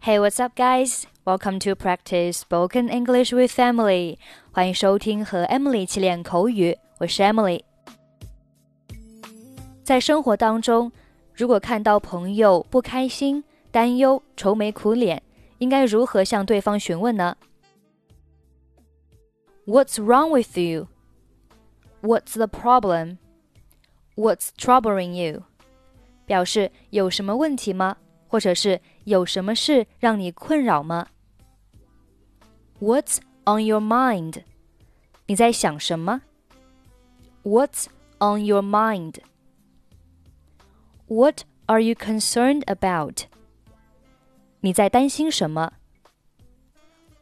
Hey, what's up, guys? Welcome to practice spoken English with Emily. 欢迎收听和 Emily 一起练口语，我是 Emily。在生活当中，如果看到朋友不开心、担忧、愁眉苦脸，应该如何向对方询问呢？What's wrong with you? What's the problem? What's troubling you? 表示有什么问题吗？ 或者是有什么事让你困扰吗？What's on your mind？你在想什么？What's on your mind？What are you concerned about？你在担心什么？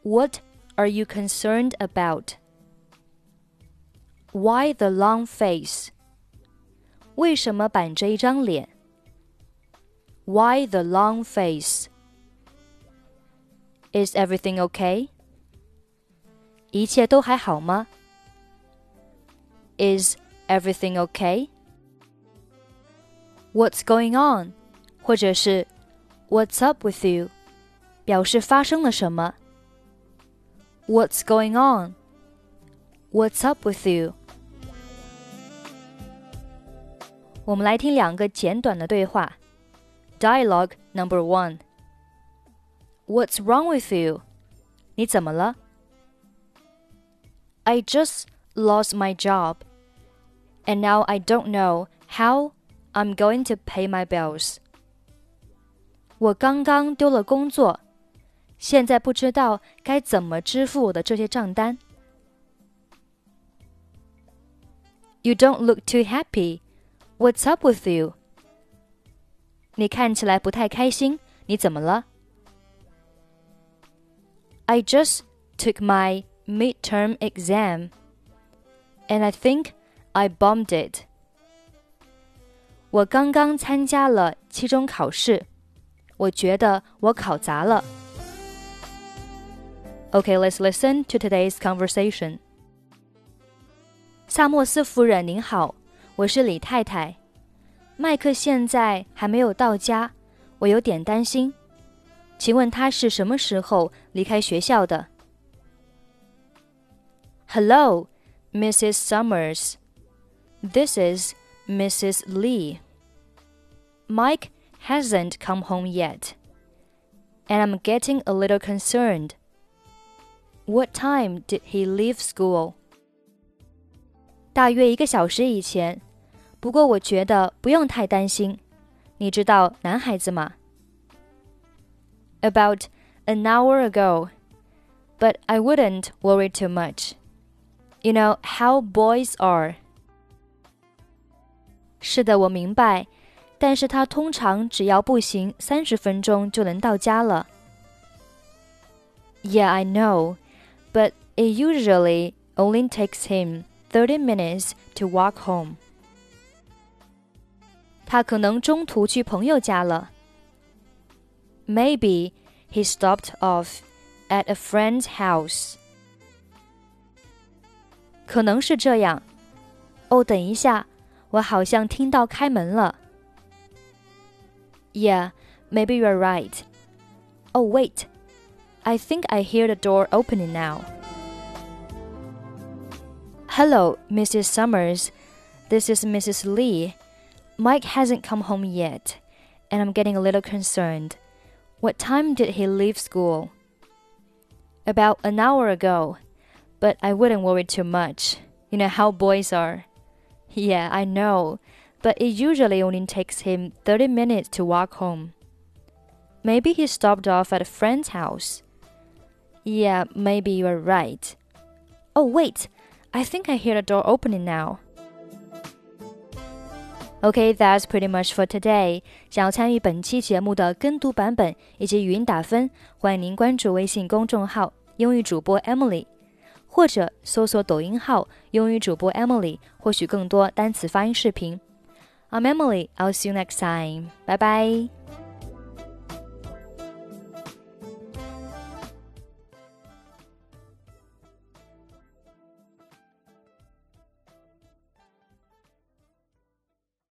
What are you concerned about？Why the long face？为什么板着一张脸 ？why the long face? Is everything okay? 一切都还好吗？Is everything okay? What's going on? 或者是 What's up with you? 表示发生了什么。What's going on? What's up with you? 我们来听两个简短的对话。 Dialogue number one. What's wrong with you? 你怎么了? I just lost my job, and now I don't know how I'm going to pay my bills. 我刚刚丢了工作，现在不知道该怎么支付我的这些账单。You don't look too happy. What's up with you? 你看起来不太开心，你怎么了？I just took my midterm exam, and I think I bombed it. 我刚刚参加了期中考试，我觉得我考砸了。Okay, let's listen to today's conversation. 萨默斯夫人您好，我是李太太。 麦克现在还没有到家，我有点担心。请问他是什么时候离开学校的？Hello, Mrs. Summers. This is Mrs. Lee. Mike hasn't come home yet, and I'm getting a little concerned. What time did he leave school? 大约一个小时以前。 不过我觉得不用太担心，你知道男孩子吗？About an hour ago, but I wouldn't worry too much. You know how boys are. 是的，我明白，但是他通常只要步行三十分钟就能到家了。Yeah, I know, but it usually only takes him thirty minutes to walk home. 他可能中途去朋友家了。Maybe he stopped off at a friend's house. 可能是这样。哦，等一下，我好像听到开门了。Yeah, maybe you're right. Oh, wait. I think I hear the door opening now. Hello, Mrs. Summers. This is Mrs. Lee. Mike hasn't come home yet, and I'm getting a little concerned. What time did he leave school? About an hour ago, but I wouldn't worry too much. You know how boys are. Yeah, I know, but it usually only takes him 30 minutes to walk home. Maybe he stopped off at a friend's house. Yeah, maybe you're right. Oh, wait, I think I hear the door opening now. Okay, that's pretty much for today. 想要参与本期节目的跟读版本以及语音打分，欢迎您关注微信公众号“英语主播 Emily”，或者搜索抖音号“英语主播 Emily”，获取更多单词发音视频。I'm Emily. I'll see you next time. Bye bye.